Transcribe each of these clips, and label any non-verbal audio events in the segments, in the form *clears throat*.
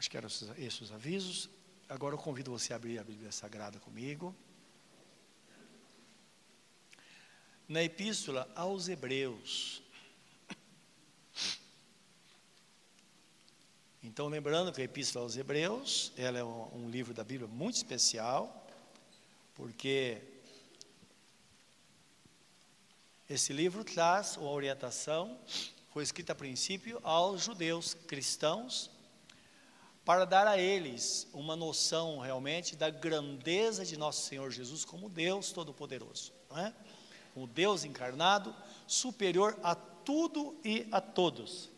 Acho que eram esses os avisos. Agora eu convido você a abrir a Bíblia Sagrada comigo. Na Epístola aos Hebreus. Então, lembrando que a Epístola aos Hebreus, ela é um, livro da Bíblia muito especial, porque esse livro traz uma orientação, foi escrita a princípio aos judeus cristãos, para dar a eles uma noção realmente da grandeza de nosso Senhor Jesus como Deus Todo-Poderoso, não é? o Deus encarnado, superior a tudo e a todos.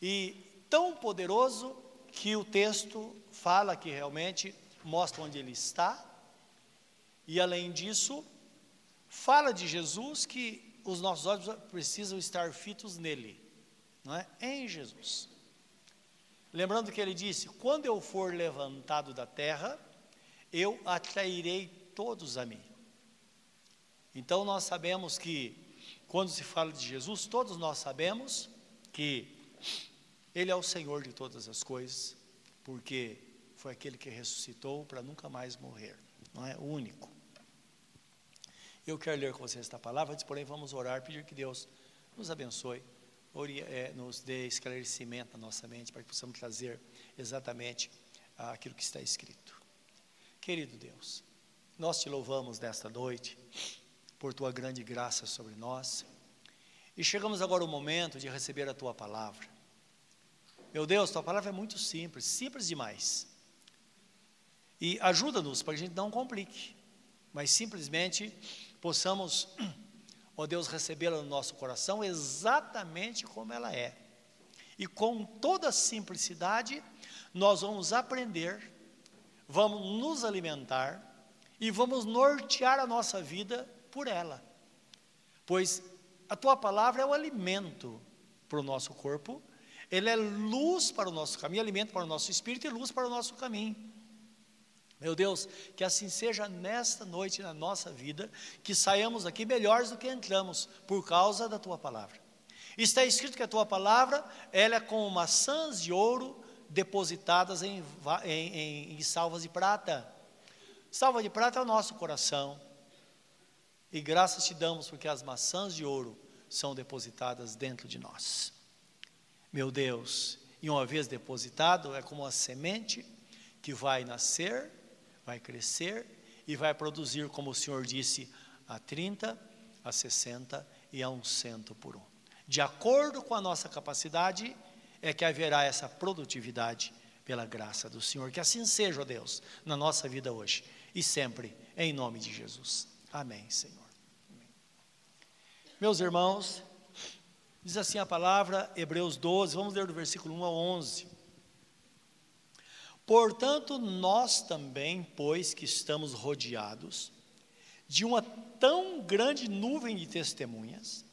E tão poderoso que o texto fala que realmente mostra onde ele está, e além disso, fala de Jesus que os nossos olhos precisam estar fitos nele, não é? Em Jesus. Lembrando que ele disse: Quando eu for levantado da terra, eu atrairei todos a mim. Então nós sabemos que, quando se fala de Jesus, todos nós sabemos que Ele é o Senhor de todas as coisas, porque foi aquele que ressuscitou para nunca mais morrer, não é? O único. Eu quero ler com vocês esta palavra, porém, vamos orar, pedir que Deus nos abençoe, é, nos dê esclarecimento na nossa mente, para que possamos trazer exatamente aquilo que está escrito. Querido Deus, nós te louvamos nesta noite por tua grande graça sobre nós, e chegamos agora ao momento de receber a tua palavra. Meu Deus, tua palavra é muito simples, simples demais. E ajuda-nos para que a gente não complique, mas simplesmente possamos, Deus, recebê-la no nosso coração exatamente como ela é. E com toda simplicidade, nós vamos aprender, vamos nos alimentar e vamos nortear a nossa vida por ela. Pois a tua palavra é o alimento para o nosso corpo, ele é luz para o nosso caminho, alimento para o nosso espírito e luz para o nosso caminho. Meu Deus, que assim seja nesta noite na nossa vida, que saiamos aqui melhores do que entramos, por causa da tua palavra. Está escrito que a tua palavra, ela é como maçãs de ouro depositadas em, em, em, em salvas de prata. Salva de prata é o nosso coração. E graças te damos porque as maçãs de ouro são depositadas dentro de nós. Meu Deus, e uma vez depositado, é como a semente que vai nascer vai crescer e vai produzir, como o Senhor disse, a 30, a 60 e a um cento por um. De acordo com a nossa capacidade, é que haverá essa produtividade pela graça do Senhor. Que assim seja, ó Deus, na nossa vida hoje e sempre, em nome de Jesus. Amém, Senhor. Meus irmãos, diz assim a palavra, Hebreus 12, vamos ler do versículo 1 ao 11. Portanto, nós também, pois que estamos rodeados de uma tão grande nuvem de testemunhas,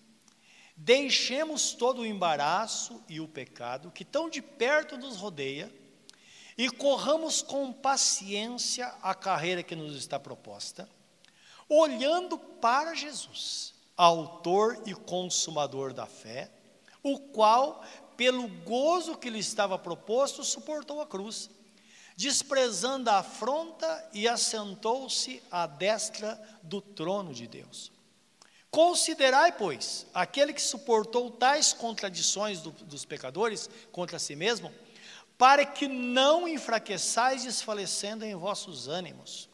deixemos todo o embaraço e o pecado que tão de perto nos rodeia e corramos com paciência a carreira que nos está proposta, olhando para Jesus, autor e consumador da fé, o qual, pelo gozo que lhe estava proposto, suportou a cruz desprezando a afronta e assentou-se à destra do trono de Deus. Considerai, pois, aquele que suportou tais contradições do, dos pecadores contra si mesmo, para que não enfraqueçais desfalecendo em vossos ânimos.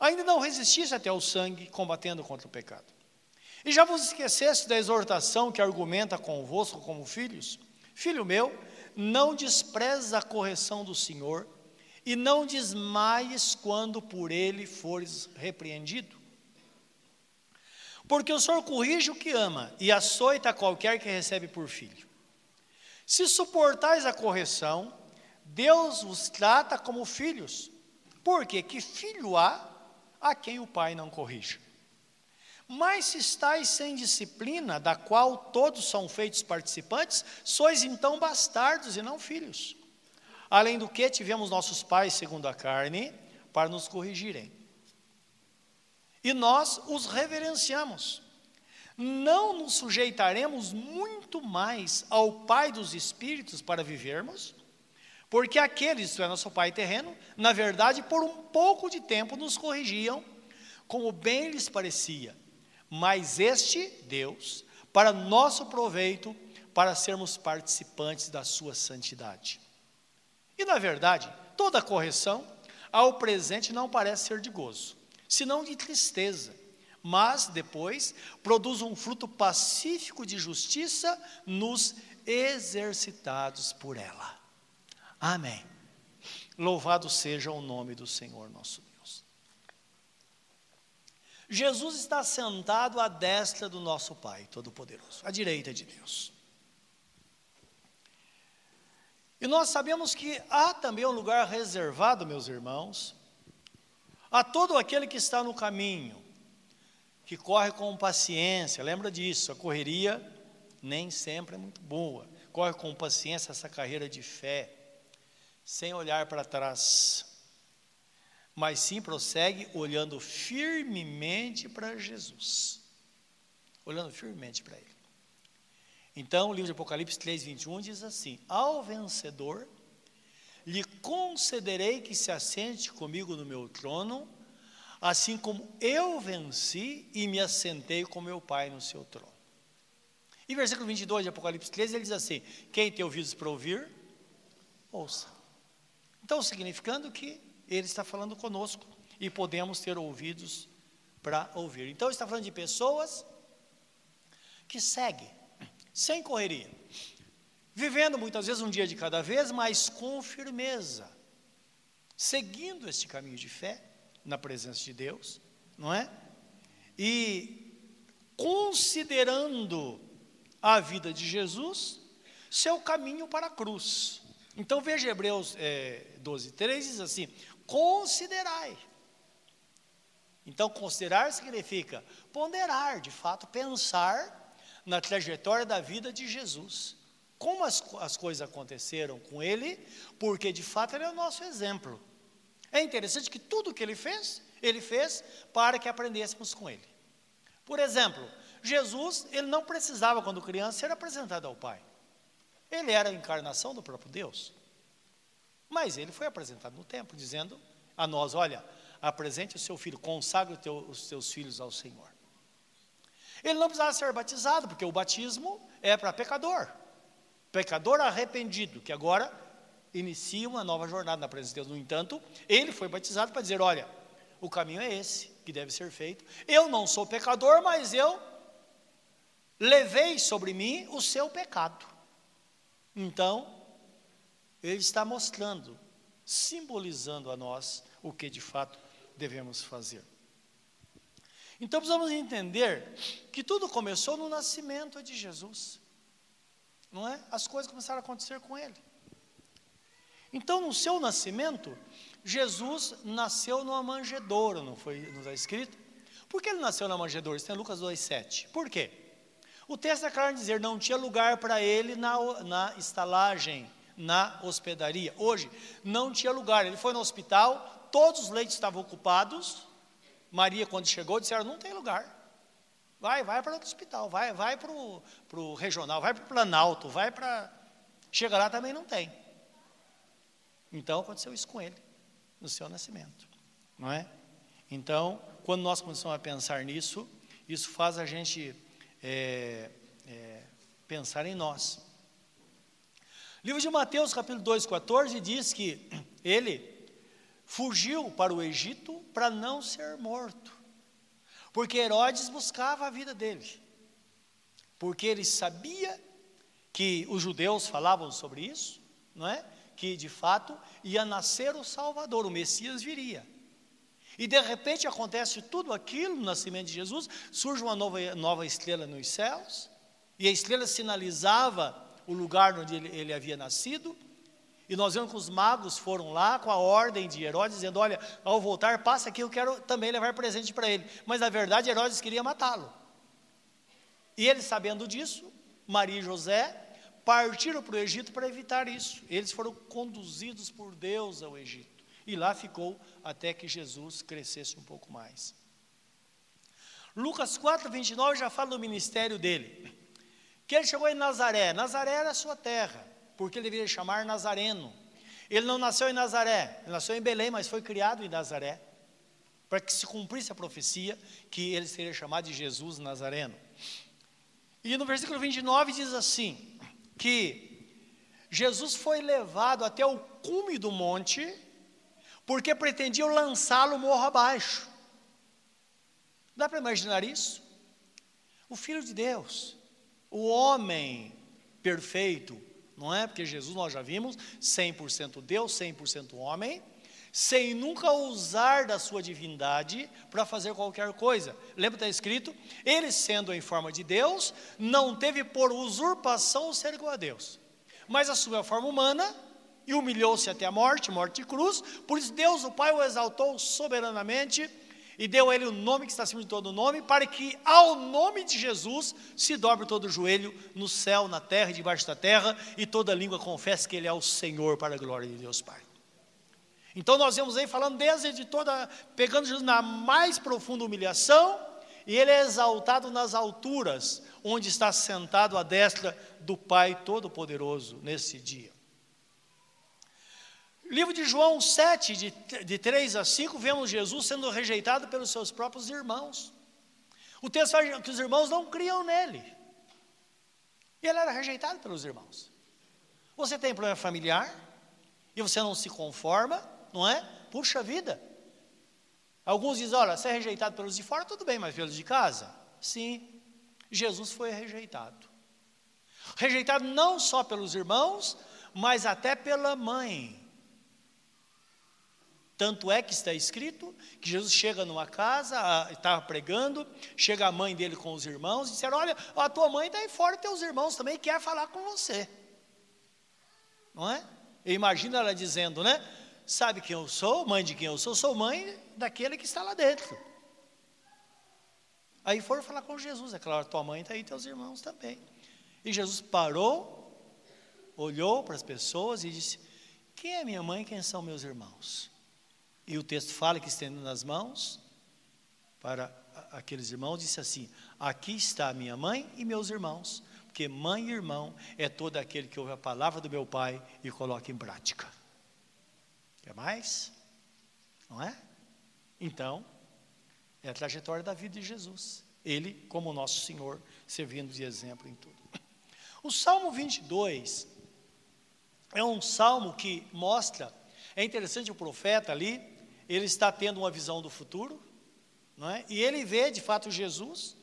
Ainda não resistisse até o sangue, combatendo contra o pecado. E já vos esqueceste da exortação que argumenta convosco como filhos? Filho meu, não desprezes a correção do Senhor, e não desmaies quando por ele fores repreendido. Porque o Senhor corrige o que ama e açoita qualquer que recebe por filho. Se suportais a correção, Deus os trata como filhos, porque que filho há a quem o pai não corrige? Mas se estáis sem disciplina, da qual todos são feitos participantes, sois então bastardos e não filhos. Além do que, tivemos nossos pais, segundo a carne, para nos corrigirem. E nós os reverenciamos. Não nos sujeitaremos muito mais ao Pai dos Espíritos para vivermos? Porque aqueles, isto é, nosso pai terreno, na verdade, por um pouco de tempo nos corrigiam, como bem lhes parecia. Mas este, Deus, para nosso proveito, para sermos participantes da sua santidade. E na verdade, toda correção ao presente não parece ser de gozo, senão de tristeza, mas depois produz um fruto pacífico de justiça nos exercitados por ela. Amém. Louvado seja o nome do Senhor nosso Deus. Jesus está sentado à destra do nosso Pai Todo-Poderoso, à direita de Deus. E nós sabemos que há também um lugar reservado, meus irmãos, a todo aquele que está no caminho, que corre com paciência, lembra disso, a correria nem sempre é muito boa. Corre com paciência essa carreira de fé, sem olhar para trás, mas sim prossegue olhando firmemente para Jesus, olhando firmemente para Ele. Então, o livro de Apocalipse 3, 21 diz assim: Ao vencedor lhe concederei que se assente comigo no meu trono, assim como eu venci e me assentei com meu Pai no seu trono. E versículo 22 de Apocalipse 13, ele diz assim: Quem tem ouvidos para ouvir, ouça. Então, significando que ele está falando conosco e podemos ter ouvidos para ouvir. Então, está falando de pessoas que seguem sem correria, vivendo muitas vezes um dia de cada vez, mas com firmeza, seguindo este caminho de fé na presença de Deus, não é? E considerando a vida de Jesus seu caminho para a cruz. Então veja Hebreus é, 12, 3 diz assim: considerai. Então, considerar significa ponderar, de fato, pensar na trajetória da vida de Jesus. Como as, as coisas aconteceram com ele, porque de fato ele é o nosso exemplo. É interessante que tudo que ele fez, ele fez para que aprendêssemos com ele. Por exemplo, Jesus, ele não precisava, quando criança, ser apresentado ao Pai. Ele era a encarnação do próprio Deus. Mas ele foi apresentado no templo, dizendo a nós: olha, apresente o seu filho, consagre os seus filhos ao Senhor. Ele não precisava ser batizado, porque o batismo é para pecador. Pecador arrependido, que agora inicia uma nova jornada na presença de Deus. No entanto, ele foi batizado para dizer: olha, o caminho é esse que deve ser feito. Eu não sou pecador, mas eu levei sobre mim o seu pecado. Então, ele está mostrando, simbolizando a nós o que de fato devemos fazer. Então precisamos entender que tudo começou no nascimento de Jesus. Não é? As coisas começaram a acontecer com ele. Então, no seu nascimento, Jesus nasceu numa manjedoura, não foi não está escrito? Por que ele nasceu na manjedoura? Isso tem Lucas 2,7. Por quê? O texto é claro dizer, não tinha lugar para ele na, na estalagem, na hospedaria. Hoje, não tinha lugar. Ele foi no hospital, todos os leitos estavam ocupados, Maria, quando chegou, disseram: não tem lugar. Vai, vai para outro hospital, vai, vai para o regional, vai para o Planalto, vai para. Chega lá também não tem. Então aconteceu isso com ele, no seu nascimento, não é? Então, quando nós começamos a pensar nisso, isso faz a gente é, é, pensar em nós. livro de Mateus, capítulo 2, 14, diz que ele fugiu para o Egito para não ser morto. Porque Herodes buscava a vida dele. Porque ele sabia que os judeus falavam sobre isso, não é? Que de fato ia nascer o Salvador, o Messias viria. E de repente acontece tudo aquilo no nascimento de Jesus, surge uma nova, nova estrela nos céus, e a estrela sinalizava o lugar onde ele, ele havia nascido, e nós vemos que os magos foram lá com a ordem de Herodes, dizendo: Olha, ao voltar, passa aqui, eu quero também levar presente para ele. Mas na verdade, Herodes queria matá-lo. E ele, sabendo disso, Maria e José partiram para o Egito para evitar isso. Eles foram conduzidos por Deus ao Egito. E lá ficou até que Jesus crescesse um pouco mais. Lucas 4, 29 já fala do ministério dele. Que ele chegou em Nazaré. Nazaré era a sua terra porque ele deveria chamar Nazareno. Ele não nasceu em Nazaré, ele nasceu em Belém, mas foi criado em Nazaré, para que se cumprisse a profecia que ele seria chamado de Jesus Nazareno. E no versículo 29 diz assim: que Jesus foi levado até o cume do monte, porque pretendiam lançá-lo morro abaixo. Dá para imaginar isso? O Filho de Deus, o homem perfeito, não é? Porque Jesus nós já vimos, 100% Deus, 100% homem, sem nunca usar da sua divindade para fazer qualquer coisa. Lembra que está escrito? Ele, sendo em forma de Deus, não teve por usurpação o ser igual a Deus, mas assumiu a forma humana e humilhou-se até a morte, morte de cruz. Por isso, Deus, o Pai, o exaltou soberanamente e deu a ele o nome que está acima de todo nome, para que ao nome de Jesus se dobre todo o joelho no céu, na terra e debaixo da terra, e toda língua confesse que Ele é o Senhor para a glória de Deus Pai. Então nós vemos aí falando desde de toda, pegando Jesus na mais profunda humilhação, e ele é exaltado nas alturas, onde está sentado à destra do Pai Todo-Poderoso nesse dia. Livro de João 7, de, de 3 a 5, vemos Jesus sendo rejeitado pelos seus próprios irmãos. O texto fala que os irmãos não criam nele. E ele era rejeitado pelos irmãos. Você tem problema familiar e você não se conforma, não é? Puxa vida. Alguns dizem: olha, você é rejeitado pelos de fora, tudo bem, mas pelos de casa? Sim, Jesus foi rejeitado. Rejeitado não só pelos irmãos, mas até pela mãe. Tanto é que está escrito que Jesus chega numa casa, estava pregando, chega a mãe dele com os irmãos e disseram: Olha, a tua mãe está aí fora, teus irmãos também quer falar com você. Não é? E imagina ela dizendo, né? Sabe quem eu sou? Mãe de quem eu sou? Sou mãe daquele que está lá dentro. Aí foram falar com Jesus, é claro, tua mãe está aí, teus irmãos também. E Jesus parou, olhou para as pessoas e disse: Quem é minha mãe? Quem são meus irmãos? E o texto fala que estendendo as mãos para aqueles irmãos, disse assim: Aqui está minha mãe e meus irmãos, porque mãe e irmão é todo aquele que ouve a palavra do meu Pai e coloca em prática. Quer mais? Não é? Então, é a trajetória da vida de Jesus. Ele, como nosso Senhor, servindo de exemplo em tudo. O Salmo 22 é um salmo que mostra, é interessante o profeta ali, ele está tendo uma visão do futuro, não é? E ele vê de fato Jesus.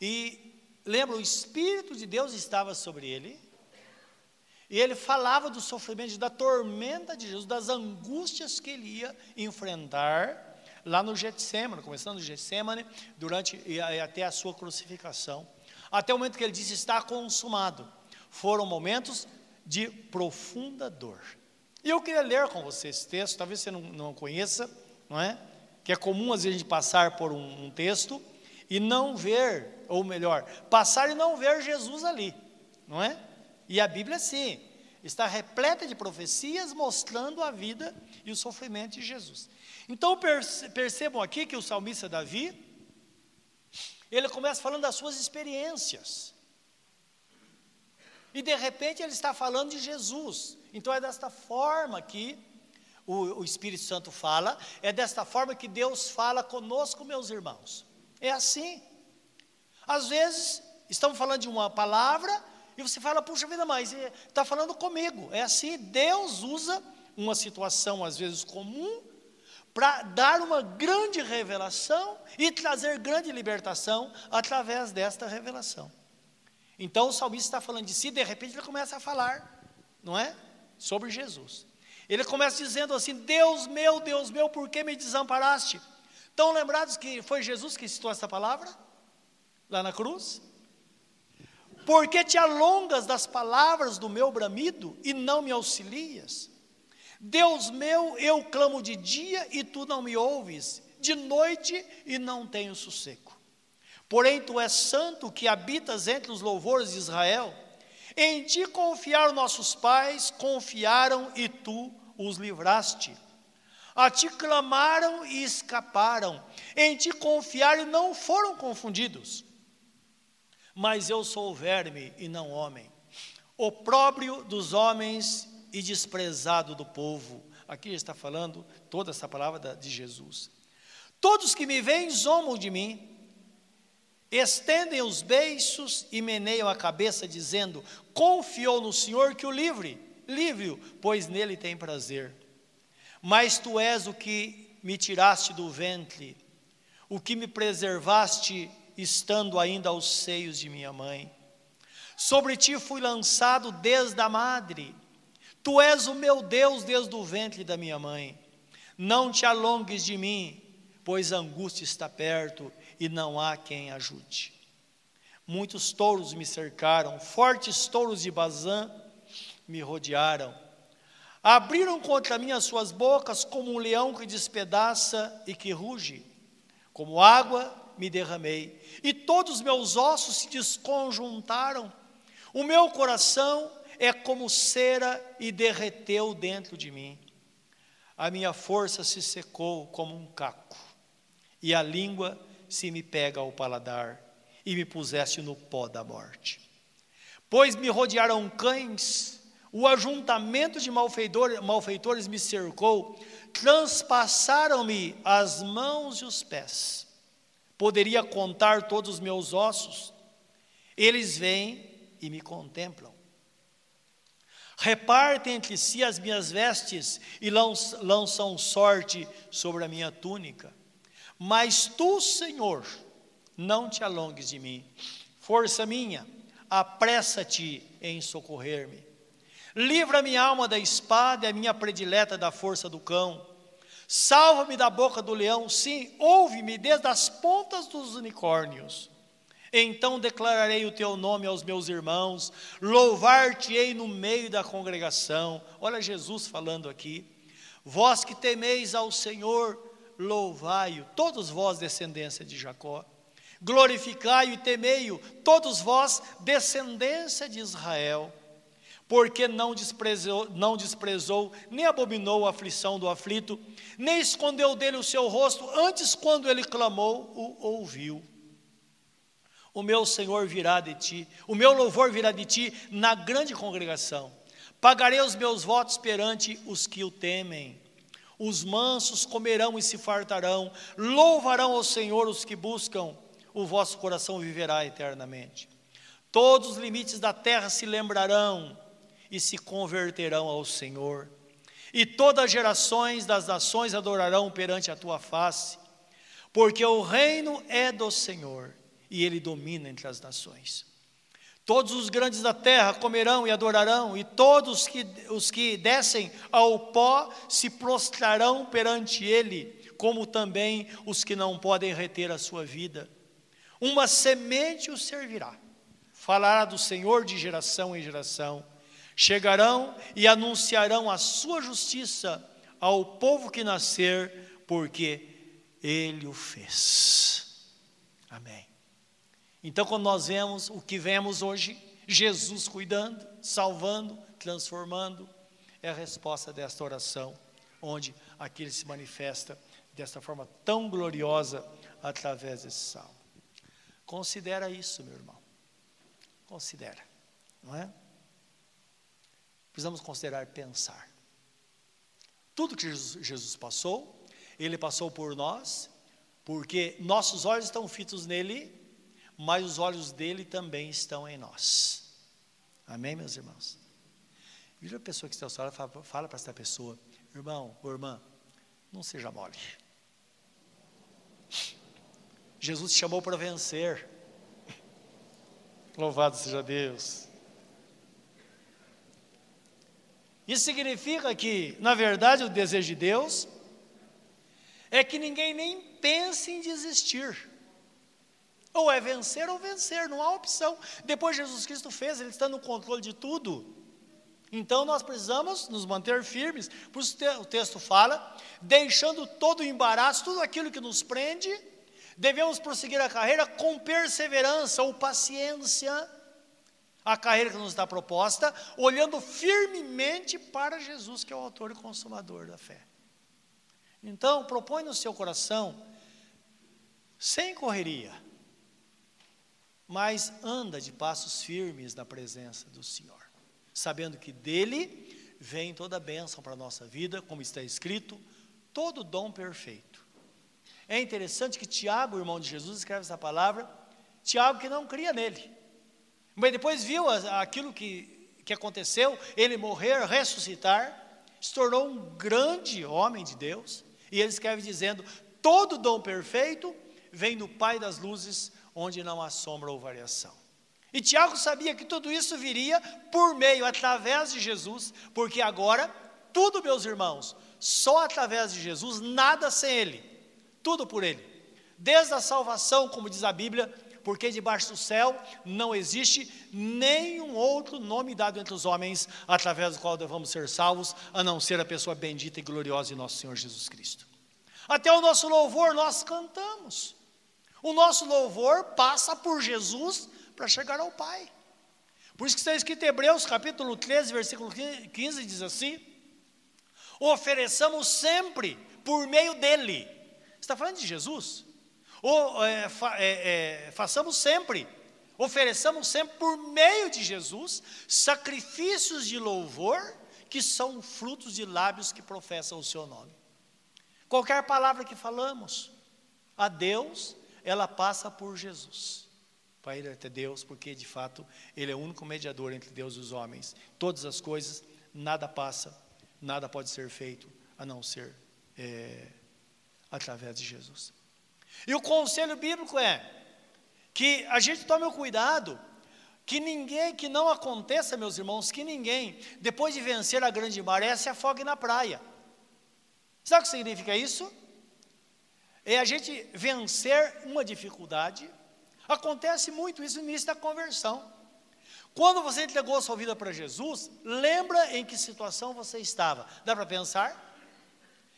E lembra, o Espírito de Deus estava sobre ele. E ele falava do sofrimento, da tormenta de Jesus, das angústias que ele ia enfrentar lá no Getsemane, começando no Getsemane, durante e até a sua crucificação. Até o momento que ele disse está consumado. Foram momentos de profunda dor. E eu queria ler com você esse texto, talvez você não, não conheça, não é? Que é comum às vezes a gente passar por um, um texto e não ver, ou melhor, passar e não ver Jesus ali, não é? E a Bíblia sim, está repleta de profecias mostrando a vida e o sofrimento de Jesus. Então percebam aqui que o salmista Davi, ele começa falando das suas experiências. E de repente ele está falando de Jesus. Então é desta forma que o, o, Espírito Santo fala, é desta forma que Deus fala conosco, meus irmãos. É assim. Às vezes, estamos falando de uma palavra e você fala, puxa vida, mas está falando comigo. É assim, Deus usa uma situação, às vezes comum, para dar uma grande revelação e trazer grande libertação através desta revelação. Então o salmista está falando de si, de repente ele começa a falar, não é? Sobre Jesus. Ele começa dizendo assim: Deus meu, Deus meu, por que me desamparaste? Estão lembrados que foi Jesus que citou essa palavra? Lá na cruz? Porque te alongas das palavras do meu bramido e não me auxilias? Deus meu, eu clamo de dia e tu não me ouves, de noite e não tenho sossego. Porém, tu és santo que habitas entre os louvores de Israel. Em ti confiaram nossos pais, confiaram e tu os livraste. A ti clamaram e escaparam. Em ti confiaram e não foram confundidos. Mas eu sou verme e não homem, opróbrio dos homens e desprezado do povo. Aqui está falando toda essa palavra de Jesus. Todos que me veem zombam de mim, estendem os beiços e meneiam a cabeça, dizendo: Confiou no Senhor que o livre, livre-o, pois nele tem prazer. Mas tu és o que me tiraste do ventre, o que me preservaste estando ainda aos seios de minha mãe. Sobre ti fui lançado desde a madre. Tu és o meu Deus desde o ventre da minha mãe. Não te alongues de mim, pois a angústia está perto e não há quem ajude. Muitos touros me cercaram, fortes touros de Bazã me rodearam. Abriram contra mim as suas bocas como um leão que despedaça e que ruge. Como água me derramei, e todos os meus ossos se desconjuntaram. O meu coração é como cera e derreteu dentro de mim. A minha força se secou como um caco, e a língua se me pega ao paladar, e me puseste no pó da morte. Pois me rodearam cães, o ajuntamento de malfeitor, malfeitores me cercou, transpassaram-me as mãos e os pés. Poderia contar todos os meus ossos. Eles vêm e me contemplam. Repartem entre si as minhas vestes e lançam sorte sobre a minha túnica. Mas tu, Senhor, não te alongues de mim. Força minha, apressa-te em socorrer-me. Livra minha alma da espada e a minha predileta da força do cão. Salva-me da boca do leão, sim, ouve-me desde as pontas dos unicórnios. Então declararei o teu nome aos meus irmãos, louvar-te-ei no meio da congregação. Olha Jesus falando aqui. Vós que temeis ao Senhor, louvai-o, todos vós, descendência de Jacó. Glorificai-o e temei-o, todos vós, descendência de Israel. Porque não desprezou, não desprezou, nem abominou a aflição do aflito, nem escondeu dele o seu rosto, antes, quando ele clamou, o ouviu. O meu Senhor virá de ti, o meu louvor virá de ti na grande congregação. Pagarei os meus votos perante os que o temem. Os mansos comerão e se fartarão, louvarão ao Senhor os que buscam, o vosso coração viverá eternamente. Todos os limites da terra se lembrarão e se converterão ao Senhor. E todas as gerações das nações adorarão perante a tua face, porque o reino é do Senhor e ele domina entre as nações. Todos os grandes da terra comerão e adorarão, e todos que, os que descem ao pó se prostrarão perante ele, como também os que não podem reter a sua vida. Uma semente o servirá, falará do Senhor de geração em geração. Chegarão e anunciarão a sua justiça ao povo que nascer, porque ele o fez. Amém. Então, quando nós vemos o que vemos hoje, Jesus cuidando, salvando, transformando, é a resposta desta oração, onde aquele se manifesta desta forma tão gloriosa através desse salmo. Considera isso, meu irmão. Considera, não é? Precisamos considerar pensar. Tudo que Jesus, Jesus passou, ele passou por nós, porque nossos olhos estão fitos nele mas os olhos dele também estão em nós. Amém, meus irmãos? Vira a pessoa que está ao seu lado fala, fala para essa pessoa, irmão ou irmã, não seja mole. Jesus te chamou para vencer. Louvado seja Deus. Isso significa que, na verdade, o desejo de Deus é que ninguém nem pense em desistir. Ou é vencer ou vencer, não há opção. Depois Jesus Cristo fez, Ele está no controle de tudo. Então nós precisamos nos manter firmes, por isso o texto fala, deixando todo o embaraço, tudo aquilo que nos prende, devemos prosseguir a carreira com perseverança ou paciência, a carreira que nos está proposta, olhando firmemente para Jesus, que é o autor e consumador da fé. Então, propõe no seu coração, sem correria, mas anda de passos firmes na presença do Senhor, sabendo que dele vem toda a bênção para a nossa vida, como está escrito, todo dom perfeito. É interessante que Tiago, irmão de Jesus, escreve essa palavra, Tiago que não cria nele, mas depois viu aquilo que, que aconteceu, ele morrer, ressuscitar, se tornou um grande homem de Deus, e ele escreve dizendo: todo dom perfeito vem do Pai das luzes, onde não há sombra ou variação. E Tiago sabia que tudo isso viria por meio, através de Jesus, porque agora, tudo, meus irmãos, só através de Jesus, nada sem Ele, tudo por Ele. Desde a salvação, como diz a Bíblia, porque debaixo do céu não existe nenhum outro nome dado entre os homens, através do qual devemos ser salvos, a não ser a pessoa bendita e gloriosa de nosso Senhor Jesus Cristo. Até o nosso louvor nós cantamos. O nosso louvor passa por Jesus para chegar ao Pai. Por isso que está escrito em Hebreus capítulo 13, versículo 15, diz assim: ofereçamos sempre por meio dele. Está falando de Jesus? Ou é, fa, é, é, façamos sempre, ofereçamos sempre por meio de Jesus sacrifícios de louvor que são frutos de lábios que professam o seu nome. Qualquer palavra que falamos a Deus, ela passa por Jesus. Para ele até Deus, porque de fato ele é o único mediador entre Deus e os homens. Todas as coisas, nada passa, nada pode ser feito a não ser é, através de Jesus. E o conselho bíblico é que a gente tome o cuidado que ninguém, que não aconteça, meus irmãos, que ninguém, depois de vencer a grande maré, se afogue na praia. Sabe o que significa isso? É a gente vencer uma dificuldade. Acontece muito isso no início da conversão. Quando você entregou sua vida para Jesus, lembra em que situação você estava. Dá para pensar?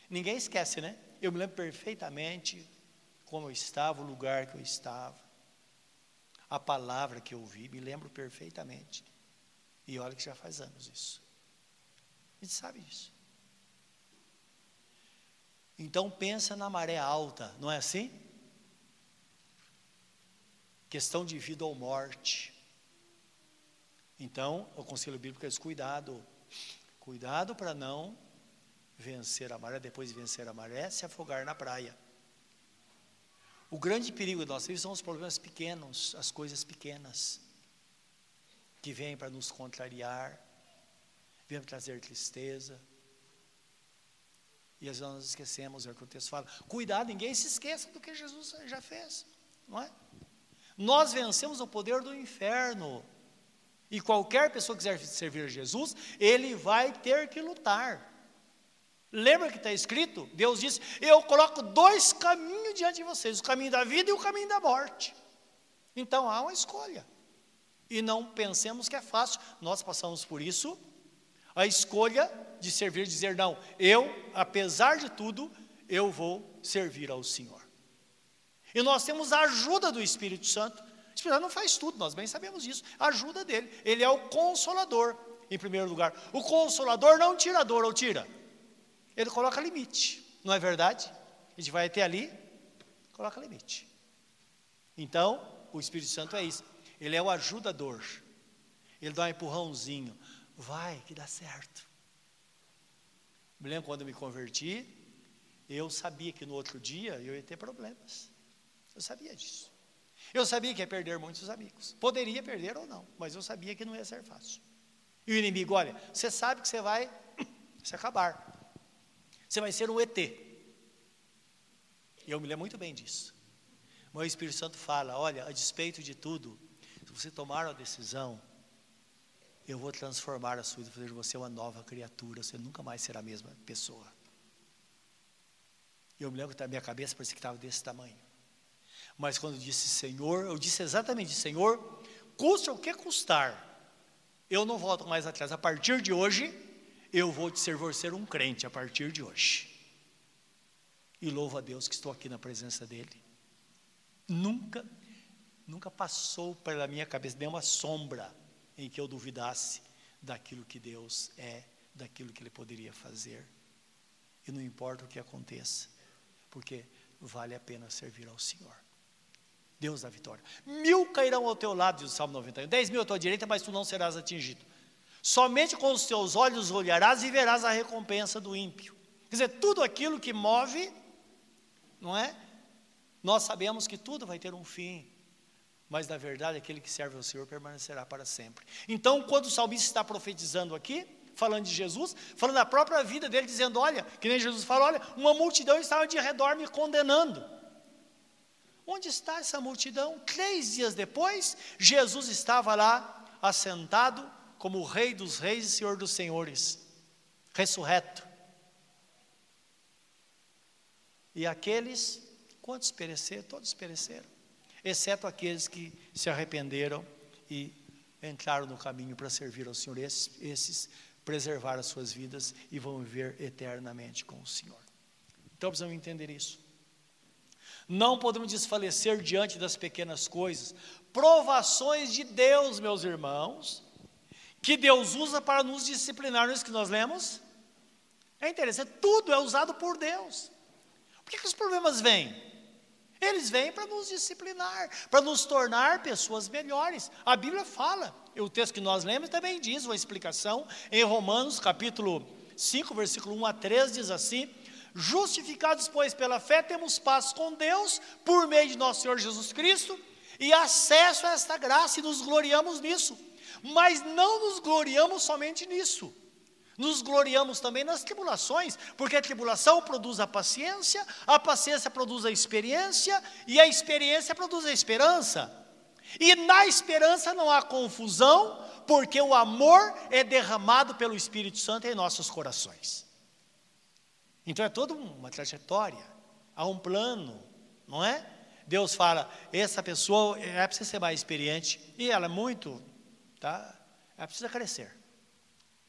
Ninguém esquece, né? Eu me lembro perfeitamente como eu estava, o lugar que eu estava, a palavra que eu ouvi, me lembro perfeitamente. E olha que já faz anos isso. A gente sabe disso. Então pensa na maré alta, não é assim? Questão de vida ou morte. Então, o conselho bíblico é cuidado. Cuidado para não vencer a maré, depois de vencer a maré, se afogar na praia. O grande perigo da nossa vida são os problemas pequenos, as coisas pequenas, que vêm para nos contrariar, vêm para trazer tristeza. E às vezes nós esquecemos, é o que o texto fala. Cuidado, ninguém se esqueça do que Jesus já fez, não é? Nós vencemos o poder do inferno. E qualquer pessoa que quiser servir Jesus, ele vai ter que lutar. Lembra que está escrito? Deus disse: Eu coloco dois caminhos diante de vocês, o caminho da vida e o caminho da morte. Então há uma escolha. E não pensemos que é fácil, nós passamos por isso. A escolha de servir, dizer: Não, eu, apesar de tudo, eu vou servir ao Senhor. E nós temos a ajuda do Espírito Santo. O Espírito Santo não faz tudo, nós bem sabemos disso. A ajuda dele. Ele é o consolador, em primeiro lugar. O consolador não tira a dor, ou tira? Ele coloca limite, não é verdade? A gente vai até ali, coloca limite. Então, o Espírito Santo é isso. Ele é o ajudador. Ele dá um empurrãozinho. Vai, que dá certo. Me lembro quando eu me converti, eu sabia que no outro dia eu ia ter problemas. Eu sabia disso. Eu sabia que ia perder muitos amigos. Poderia perder ou não, mas eu sabia que não ia ser fácil. E o inimigo, olha, você sabe que você vai *clears throat* se acabar. Você vai ser um ET. E eu me lembro muito bem disso. Mas o Espírito Santo fala: olha, a despeito de tudo, se você tomar uma decisão, eu vou transformar a sua vida, fazer de você uma nova criatura, você nunca mais será a mesma pessoa. Eu me lembro que a minha cabeça parecia que estava desse tamanho. Mas quando eu disse Senhor, eu disse exatamente Senhor, custa o que custar, eu não volto mais atrás. A partir de hoje, eu vou te servir ser um crente a partir de hoje. E louvo a Deus que estou aqui na presença dEle. Nunca, nunca passou pela minha cabeça nenhuma sombra em que eu duvidasse daquilo que Deus é, daquilo que Ele poderia fazer. E não importa o que aconteça, porque vale a pena servir ao Senhor. Deus da vitória. Mil cairão ao teu lado, diz o Salmo 91. Dez mil à tua direita, mas tu não serás atingido. Somente com os teus olhos olharás e verás a recompensa do ímpio. Quer dizer, tudo aquilo que move, não é? Nós sabemos que tudo vai ter um fim, mas na verdade aquele que serve ao Senhor permanecerá para sempre. Então, quando o salmista está profetizando aqui, falando de Jesus, falando da própria vida dele, dizendo: Olha, que nem Jesus fala, olha, uma multidão estava de redor me condenando. Onde está essa multidão? Três dias depois, Jesus estava lá, assentado, como o Rei dos Reis e Senhor dos Senhores, ressurreto. E aqueles, quantos pereceram? Todos pereceram, exceto aqueles que se arrependeram e entraram no caminho para servir ao Senhor. Esses, esses preservaram as suas vidas e vão viver eternamente com o Senhor. Então precisamos entender isso. Não podemos desfalecer diante das pequenas coisas, provações de Deus, meus irmãos, que Deus usa para nos disciplinar, não é isso que nós lemos? É interessante, tudo é usado por Deus. Por que, que os problemas vêm? Eles vêm para nos disciplinar, para nos tornar pessoas melhores. A Bíblia fala, o texto que nós lemos também diz uma explicação, em Romanos capítulo 5, versículo 1 a 3, diz assim: Justificados, pois, pela fé, temos paz com Deus, por meio de nosso Senhor Jesus Cristo, e acesso a esta graça, e nos gloriamos nisso mas não nos gloriamos somente nisso. Nos gloriamos também nas tribulações, porque a tribulação produz a paciência, a paciência produz a experiência, e a experiência produz a esperança. E na esperança não há confusão, porque o amor é derramado pelo Espírito Santo em nossos corações. Então é toda uma trajetória, há um plano, não é? Deus fala, essa pessoa é precisa ser mais experiente, e ela é muito tá? Ela precisa crescer.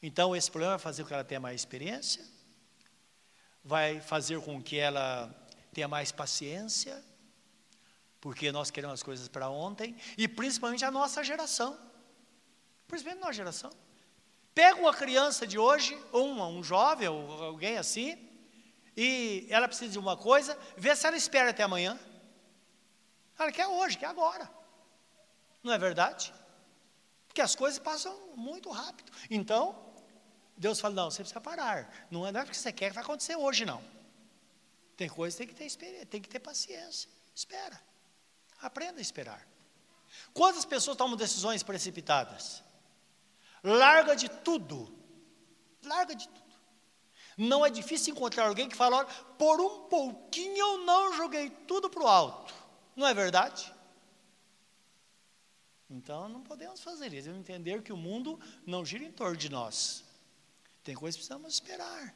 Então, esse problema vai fazer com que ela tenha mais experiência, vai fazer com que ela tenha mais paciência, porque nós queremos as coisas para ontem, e principalmente a nossa geração. Principalmente a nossa geração. Pega uma criança de hoje, ou um, um jovem, ou alguém assim, e ela precisa de uma coisa, vê se ela espera até amanhã. Ela quer hoje, quer agora. Não é verdade? Porque as coisas passam muito rápido. Então, Deus fala: não, você precisa parar. Não é, não é porque você quer que vai acontecer hoje, não. Tem coisas que tem que ter experiência, tem que ter paciência. Espera. Aprenda a esperar. Quantas pessoas tomam decisões precipitadas? Larga de tudo. Larga de tudo. Não é difícil encontrar alguém que fala: por um pouquinho eu não joguei tudo para o alto. Não é verdade? Então não podemos fazer isso, entender que o mundo não gira em torno de nós. Tem coisas que precisamos esperar.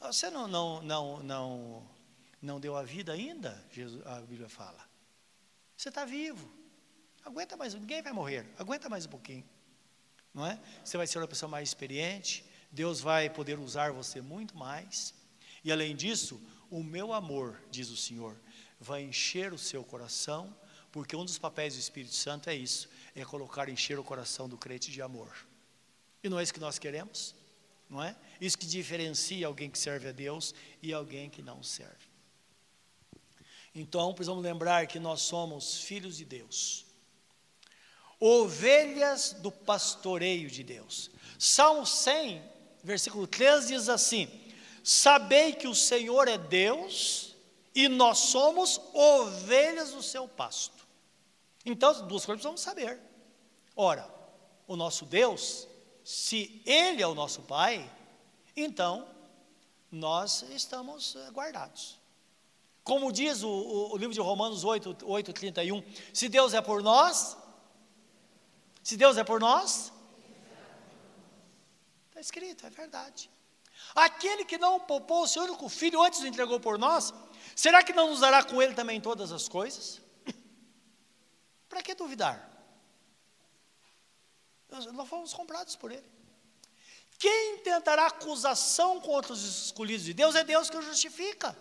Ah, você não, não, não, não, não deu a vida ainda? Jesus, a Bíblia fala. Você está vivo. Aguenta mais, ninguém vai morrer. Aguenta mais um pouquinho. Não é? Você vai ser uma pessoa mais experiente. Deus vai poder usar você muito mais. E além disso, o meu amor, diz o Senhor, vai encher o seu coração porque um dos papéis do Espírito Santo é isso: é colocar, encher o coração do crente de amor. E não é isso que nós queremos? Não é? Isso que diferencia alguém que serve a Deus e alguém que não serve. Então, precisamos lembrar que nós somos filhos de Deus, ovelhas do pastoreio de Deus. Salmo 100, versículo 13 diz assim: Sabei que o Senhor é Deus e nós somos ovelhas do seu pasto. Então, duas coisas precisamos saber. Ora, o nosso Deus, se Ele é o nosso Pai, então nós estamos eh, guardados. Como diz o, o, o livro de Romanos 8, 8, 31, se Deus é por nós, se Deus é por nós, está escrito, é verdade. Aquele que não poupou o seu único filho antes o entregou por nós, será que não nos dará com ele também todas as coisas? *coughs* Para que duvidar? Nós fomos comprados por Ele. Quem tentará acusação contra os escolhidos de Deus é Deus que os justifica.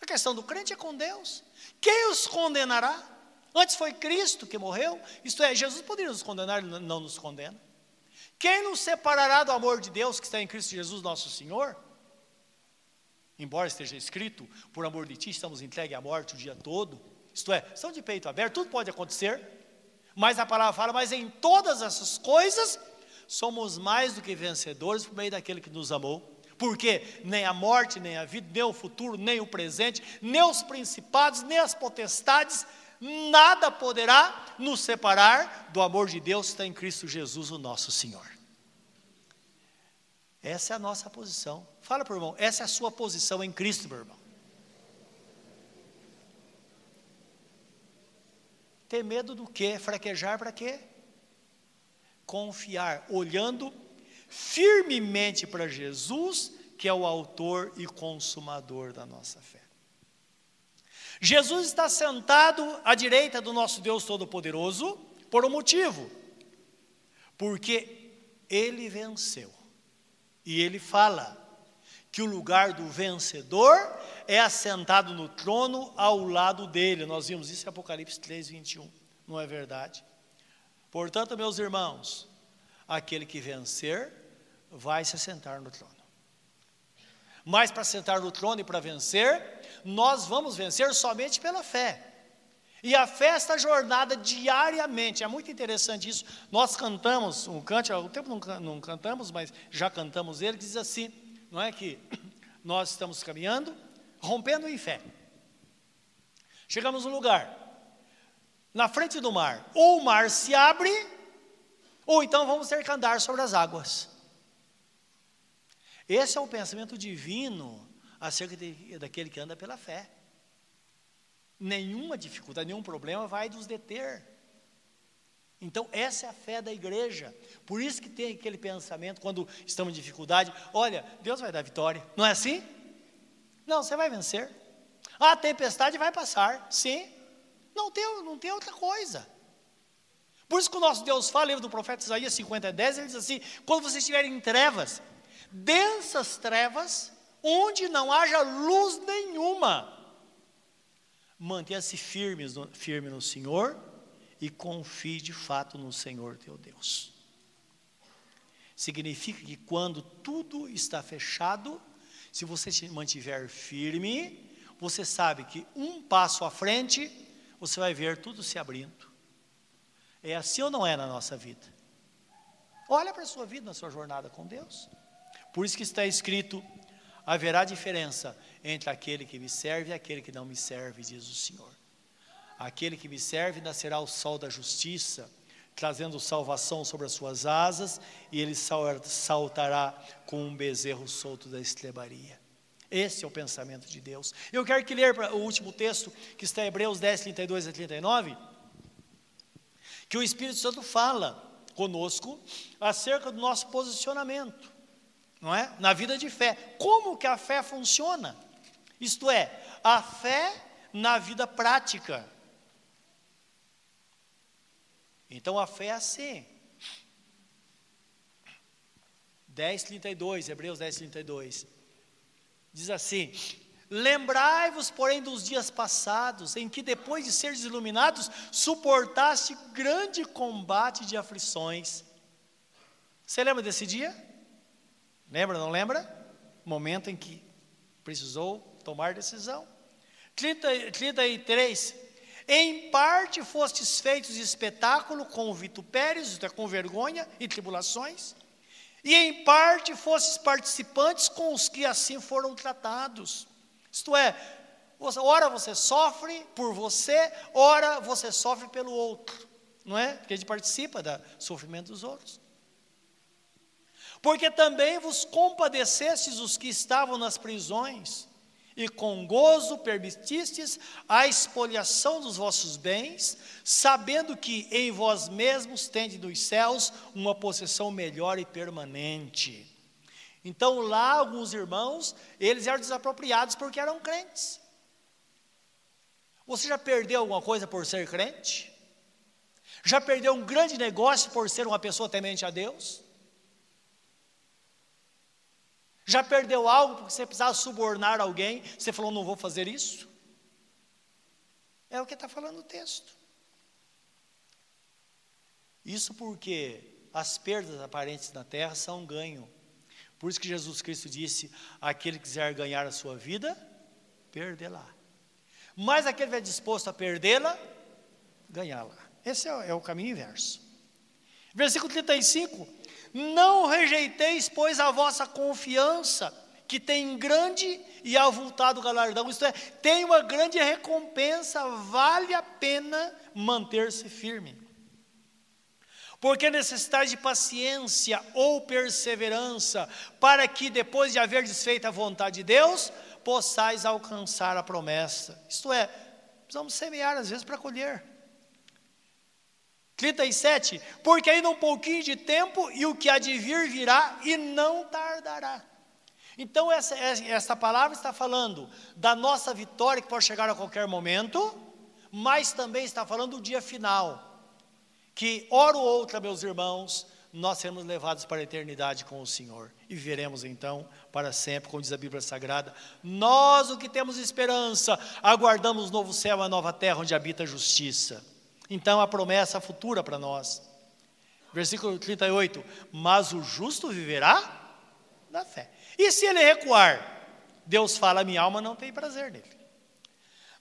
A questão do crente é com Deus. Quem os condenará? Antes foi Cristo que morreu, isto é, Jesus poderia nos condenar, não nos condena. Quem nos separará do amor de Deus que está em Cristo Jesus, nosso Senhor? Embora esteja escrito, por amor de ti estamos entregues à morte o dia todo. Isto é, estão de peito aberto, tudo pode acontecer, mas a palavra fala, mas em todas essas coisas somos mais do que vencedores por meio daquele que nos amou. Porque nem a morte, nem a vida, nem o futuro, nem o presente, nem os principados, nem as potestades, nada poderá nos separar do amor de Deus que está em Cristo Jesus, o nosso Senhor. Essa é a nossa posição. Fala o irmão, essa é a sua posição em Cristo, meu irmão. Ter medo do quê? Fraquejar para quê? Confiar, olhando firmemente para Jesus, que é o autor e consumador da nossa fé. Jesus está sentado à direita do nosso Deus Todo-Poderoso por um motivo, porque ele venceu. E ele fala que o lugar do vencedor é assentado no trono ao lado dele. Nós vimos isso em Apocalipse 3, 21. Não é verdade? Portanto, meus irmãos, aquele que vencer vai se assentar no trono. Mas para sentar no trono e para vencer, nós vamos vencer somente pela fé. E a fé jornada diariamente, é muito interessante isso. Nós cantamos um cante, há um tempo não, não cantamos, mas já cantamos ele, que diz assim: não é que nós estamos caminhando, rompendo em fé. Chegamos no lugar, na frente do mar, ou o mar se abre, ou então vamos ter que andar sobre as águas. Esse é o pensamento divino acerca de, daquele que anda pela fé. Nenhuma dificuldade, nenhum problema vai nos deter. Então, essa é a fé da igreja. Por isso que tem aquele pensamento, quando estamos em dificuldade, olha, Deus vai dar vitória. Não é assim? Não, você vai vencer. Ah, a tempestade vai passar. Sim. Não tem, não tem outra coisa. Por isso que o nosso Deus fala, livro do profeta Isaías 50, 10, ele diz assim: quando vocês estiverem em trevas, densas trevas, onde não haja luz nenhuma, mantenha-se firme, firme no Senhor e confie de fato no Senhor teu Deus. Significa que quando tudo está fechado, se você se mantiver firme, você sabe que um passo à frente, você vai ver tudo se abrindo. É assim ou não é na nossa vida? Olha para a sua vida, na sua jornada com Deus. Por isso que está escrito: haverá diferença entre aquele que me serve e aquele que não me serve, diz o Senhor. Aquele que me serve nascerá o sol da justiça, trazendo salvação sobre as suas asas, e ele saltará com um bezerro solto da estrebaria. Esse é o pensamento de Deus. Eu quero que ler o último texto, que está em Hebreus 10, 32 a 39, que o Espírito Santo fala conosco acerca do nosso posicionamento, não é? Na vida de fé. Como que a fé funciona? Isto é, a fé na vida prática. Então a fé é assim. 10:32, Hebreus 10:32. Diz assim: Lembrai-vos, porém, dos dias passados, em que depois de seres iluminados, suportaste grande combate de aflições. Você lembra desse dia? Lembra, não lembra? Momento em que precisou tomar decisão. 30, 33. Em parte fostes feitos de espetáculo com vitupérios, é, com vergonha e tribulações, e em parte fostes participantes com os que assim foram tratados. Isto é, ora você sofre por você, ora você sofre pelo outro, não é? Porque a gente participa do sofrimento dos outros. Porque também vos compadecestes os que estavam nas prisões, e com gozo permitistes a expoliação dos vossos bens, sabendo que em vós mesmos tende nos céus uma possessão melhor e permanente. Então lá alguns irmãos, eles eram desapropriados porque eram crentes. Você já perdeu alguma coisa por ser crente? Já perdeu um grande negócio por ser uma pessoa temente a Deus? Já perdeu algo porque você precisava subornar alguém, você falou, não vou fazer isso? É o que está falando o texto. Isso porque as perdas aparentes na terra são um ganho. Por isso que Jesus Cristo disse: aquele que quiser ganhar a sua vida, perdê-la. Mas aquele que é disposto a perdê-la, ganhá-la. Esse é, é o caminho inverso. Versículo 35: Não rejeiteis, pois, a vossa confiança, que tem grande e avultado galardão, isto é, tem uma grande recompensa, vale a pena manter-se firme. Porque necessitais de paciência ou perseverança, para que depois de haver desfeito a vontade de Deus, possais alcançar a promessa. Isto é, precisamos semear às vezes para colher. 37, porque ainda um pouquinho de tempo e o que há de vir virá e não tardará. Então, essa, essa palavra está falando da nossa vitória que pode chegar a qualquer momento, mas também está falando do dia final. Que, hora ou outra, meus irmãos, nós seremos levados para a eternidade com o Senhor e viveremos então para sempre, como diz a Bíblia Sagrada. Nós, o que temos esperança, aguardamos o novo céu e a nova terra onde habita a justiça. Então, a promessa futura para nós. Versículo 38: Mas o justo viverá da fé. E se ele recuar? Deus fala: Minha alma não tem prazer nele.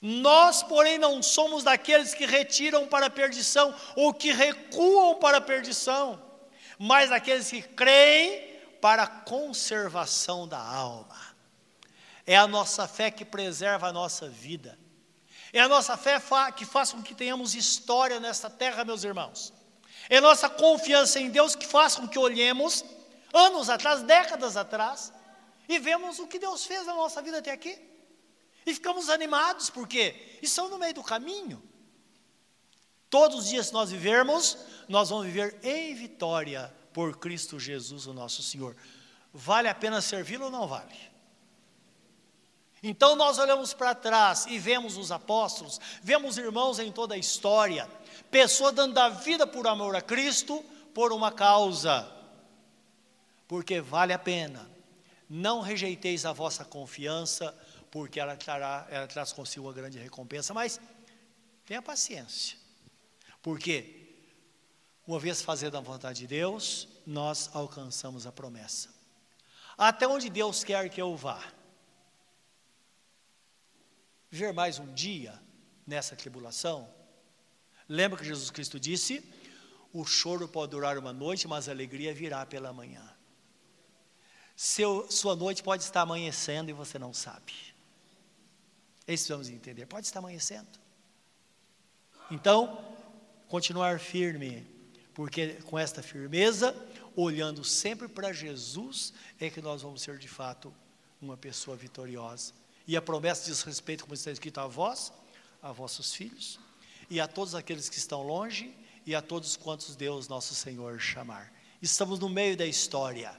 Nós, porém, não somos daqueles que retiram para a perdição ou que recuam para a perdição, mas daqueles que creem para a conservação da alma. É a nossa fé que preserva a nossa vida. É a nossa fé que faz com que tenhamos história nesta terra, meus irmãos. É a nossa confiança em Deus que faz com que olhemos anos atrás, décadas atrás, e vemos o que Deus fez na nossa vida até aqui. E ficamos animados, porque estamos no meio do caminho. Todos os dias que nós vivermos, nós vamos viver em vitória por Cristo Jesus, o nosso Senhor. Vale a pena servi-lo ou não vale? Então nós olhamos para trás e vemos os apóstolos, vemos irmãos em toda a história, pessoas dando a vida por amor a Cristo, por uma causa, porque vale a pena. Não rejeiteis a vossa confiança, porque ela, trará, ela traz consigo uma grande recompensa, mas tenha paciência, porque uma vez fazendo a vontade de Deus, nós alcançamos a promessa. Até onde Deus quer que eu vá viver mais um dia nessa tribulação? Lembra que Jesus Cristo disse: o choro pode durar uma noite, mas a alegria virá pela manhã. Seu, sua noite pode estar amanhecendo e você não sabe. Isso vamos entender. Pode estar amanhecendo. Então, continuar firme, porque com esta firmeza, olhando sempre para Jesus, é que nós vamos ser de fato uma pessoa vitoriosa. E a promessa diz respeito, como está escrito, a vós, a vossos filhos, e a todos aqueles que estão longe, e a todos quantos Deus nosso Senhor chamar. Estamos no meio da história.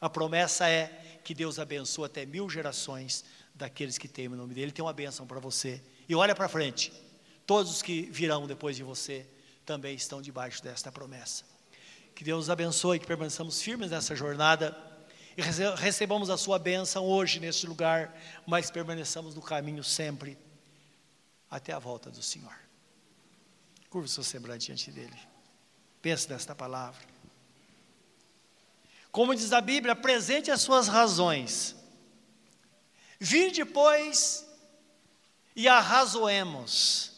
A promessa é que Deus abençoe até mil gerações daqueles que temem o nome dele. Ele tem uma bênção para você. E olha para frente. Todos os que virão depois de você também estão debaixo desta promessa. Que Deus abençoe, que permaneçamos firmes nessa jornada e recebamos a sua bênção hoje neste lugar, mas permaneçamos no caminho sempre até a volta do Senhor. Curva o seu semblante diante dele. Pense nesta palavra. Como diz a Bíblia, apresente as suas razões. Vinde, pois, e arrazoemos.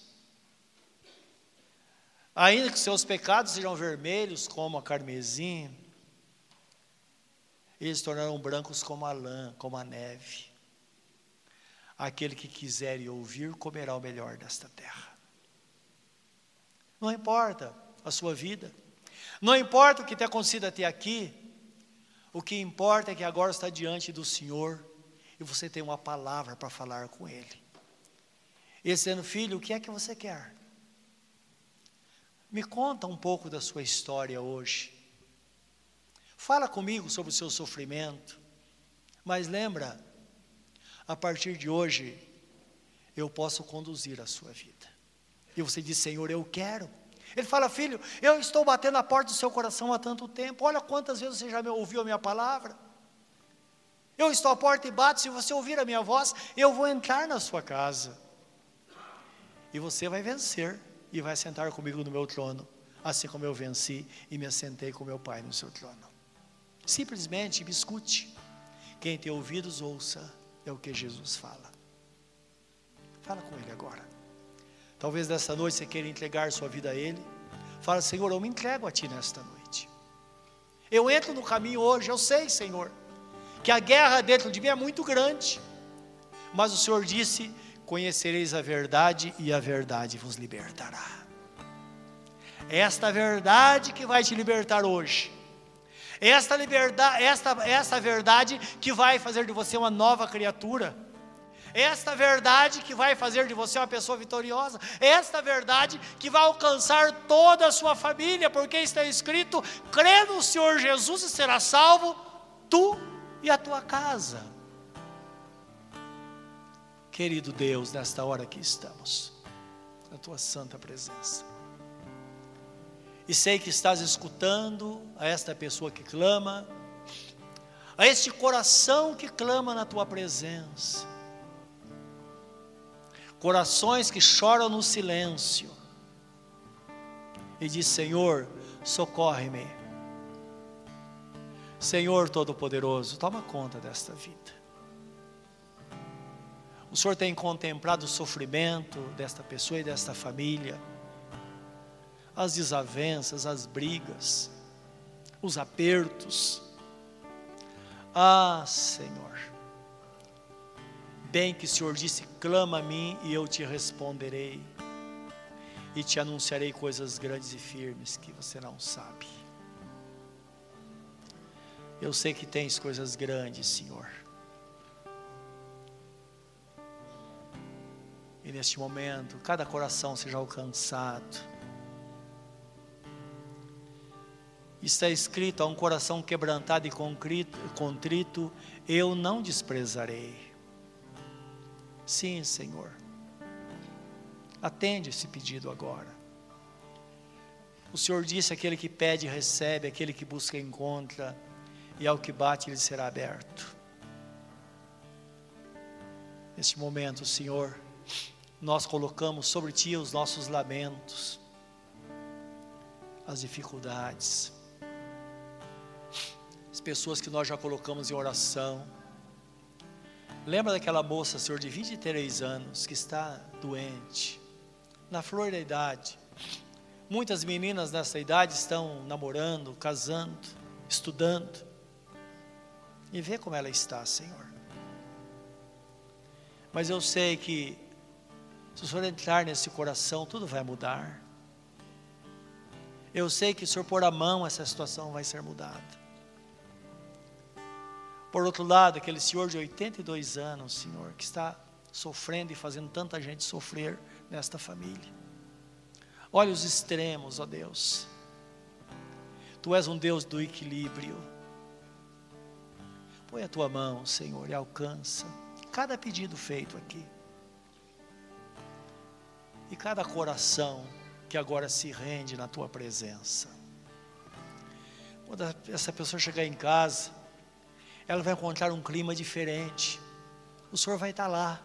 Ainda que seus pecados sejam vermelhos como a carmesim, eles se tornarão brancos como a lã, como a neve. Aquele que quiser ouvir, comerá o melhor desta terra. Não importa a sua vida, não importa o que tem acontecido até aqui, o que importa é que agora está diante do Senhor e você tem uma palavra para falar com Ele. Esse ano, filho, o que é que você quer? Me conta um pouco da sua história hoje. Fala comigo sobre o seu sofrimento. Mas lembra, a partir de hoje, eu posso conduzir a sua vida. E você diz, Senhor, eu quero. Ele fala, filho, eu estou batendo a porta do seu coração há tanto tempo. Olha quantas vezes você já ouviu a minha palavra. Eu estou à porta e bato. Se você ouvir a minha voz, eu vou entrar na sua casa. E você vai vencer e vai sentar comigo no meu trono, assim como eu venci e me assentei com meu Pai no seu trono. Simplesmente me escute. Quem tem ouvidos, ouça. É o que Jesus fala. Fala com Ele agora. Talvez nessa noite você queira entregar sua vida a Ele. Fala, Senhor, eu me entrego a Ti nesta noite. Eu entro no caminho hoje, eu sei, Senhor, que a guerra dentro de mim é muito grande. Mas o Senhor disse: Conhecereis a verdade e a verdade vos libertará. Esta verdade que vai te libertar hoje. Esta liberdade, esta, esta verdade que vai fazer de você uma nova criatura. Esta verdade que vai fazer de você uma pessoa vitoriosa. Esta verdade que vai alcançar toda a sua família, porque está escrito: crê no Senhor Jesus e será salvo, tu e a tua casa. Querido Deus, nesta hora que estamos, na tua santa presença. E sei que estás escutando a esta pessoa que clama, a este coração que clama na tua presença. Corações que choram no silêncio e diz: Senhor, socorre-me. Senhor Todo-Poderoso, toma conta desta vida. O Senhor tem contemplado o sofrimento desta pessoa e desta família, as desavenças, as brigas, os apertos. Ah, Senhor, bem que o Senhor disse: clama a mim e eu te responderei, e te anunciarei coisas grandes e firmes que você não sabe. Eu sei que tens coisas grandes, Senhor. E neste momento, cada coração seja alcançado. Está escrito: a um coração quebrantado e contrito, eu não desprezarei. Sim, Senhor. Atende esse pedido agora. O Senhor disse: aquele que pede, recebe, aquele que busca, encontra e ao que bate ele será aberto. Neste momento, Senhor, nós colocamos sobre Ti os nossos lamentos, as dificuldades, pessoas que nós já colocamos em oração. Lembra daquela moça, Senhor, de 23 anos, que está doente, na flor da idade. Muitas meninas nessa idade estão namorando, casando, estudando e vê como ela está, Senhor. Mas eu sei que se o Senhor entrar nesse coração, tudo vai mudar. Eu sei que se o Senhor pôr a mão, essa situação vai ser mudada. Por outro lado, aquele senhor de 82 anos, Senhor, que está sofrendo e fazendo tanta gente sofrer nesta família. Olha os extremos, ó Deus. Tu és um Deus do equilíbrio. Põe a tua mão, Senhor, e alcança cada pedido feito aqui. E cada coração que agora se rende na tua presença. Quando essa pessoa chegar em casa, ela vai encontrar um clima diferente. O Senhor vai estar lá.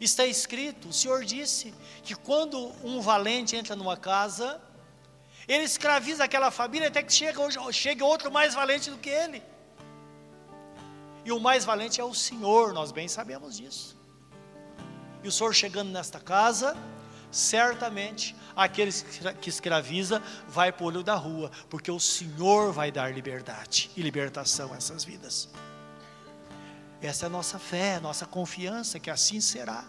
Está escrito, o Senhor disse que quando um valente entra numa casa, ele escraviza aquela família até que chega, chegue outro mais valente do que ele e o mais valente é o Senhor, nós bem sabemos disso. E o Senhor chegando nesta casa, certamente aquele que escraviza vai para o olho da rua, porque o Senhor vai dar liberdade e libertação a essas vidas. Essa é a nossa fé, a nossa confiança que assim será.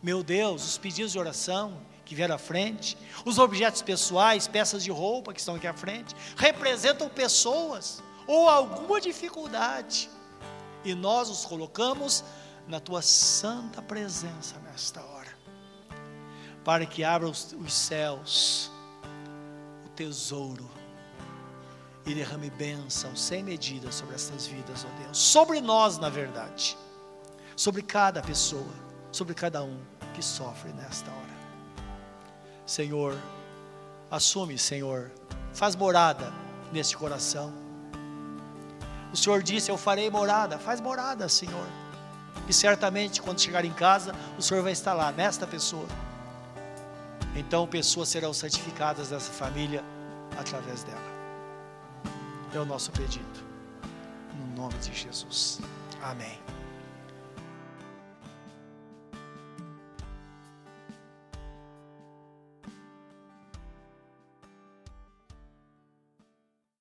Meu Deus, os pedidos de oração que vieram à frente, os objetos pessoais, peças de roupa que estão aqui à frente, representam pessoas ou alguma dificuldade, e nós os colocamos na tua santa presença nesta hora, para que abra os, os céus, o tesouro, e derrame bênção sem medida sobre essas vidas, ó Deus, sobre nós, na verdade, sobre cada pessoa, sobre cada um que sofre nesta hora. Senhor, assume, Senhor, faz morada neste coração o Senhor disse: Eu farei morada. Faz morada, Senhor. E certamente, quando chegar em casa, o Senhor vai estar lá, nesta pessoa. Então, pessoas serão santificadas dessa família através dela. É o nosso pedido. No nome de Jesus. Amém.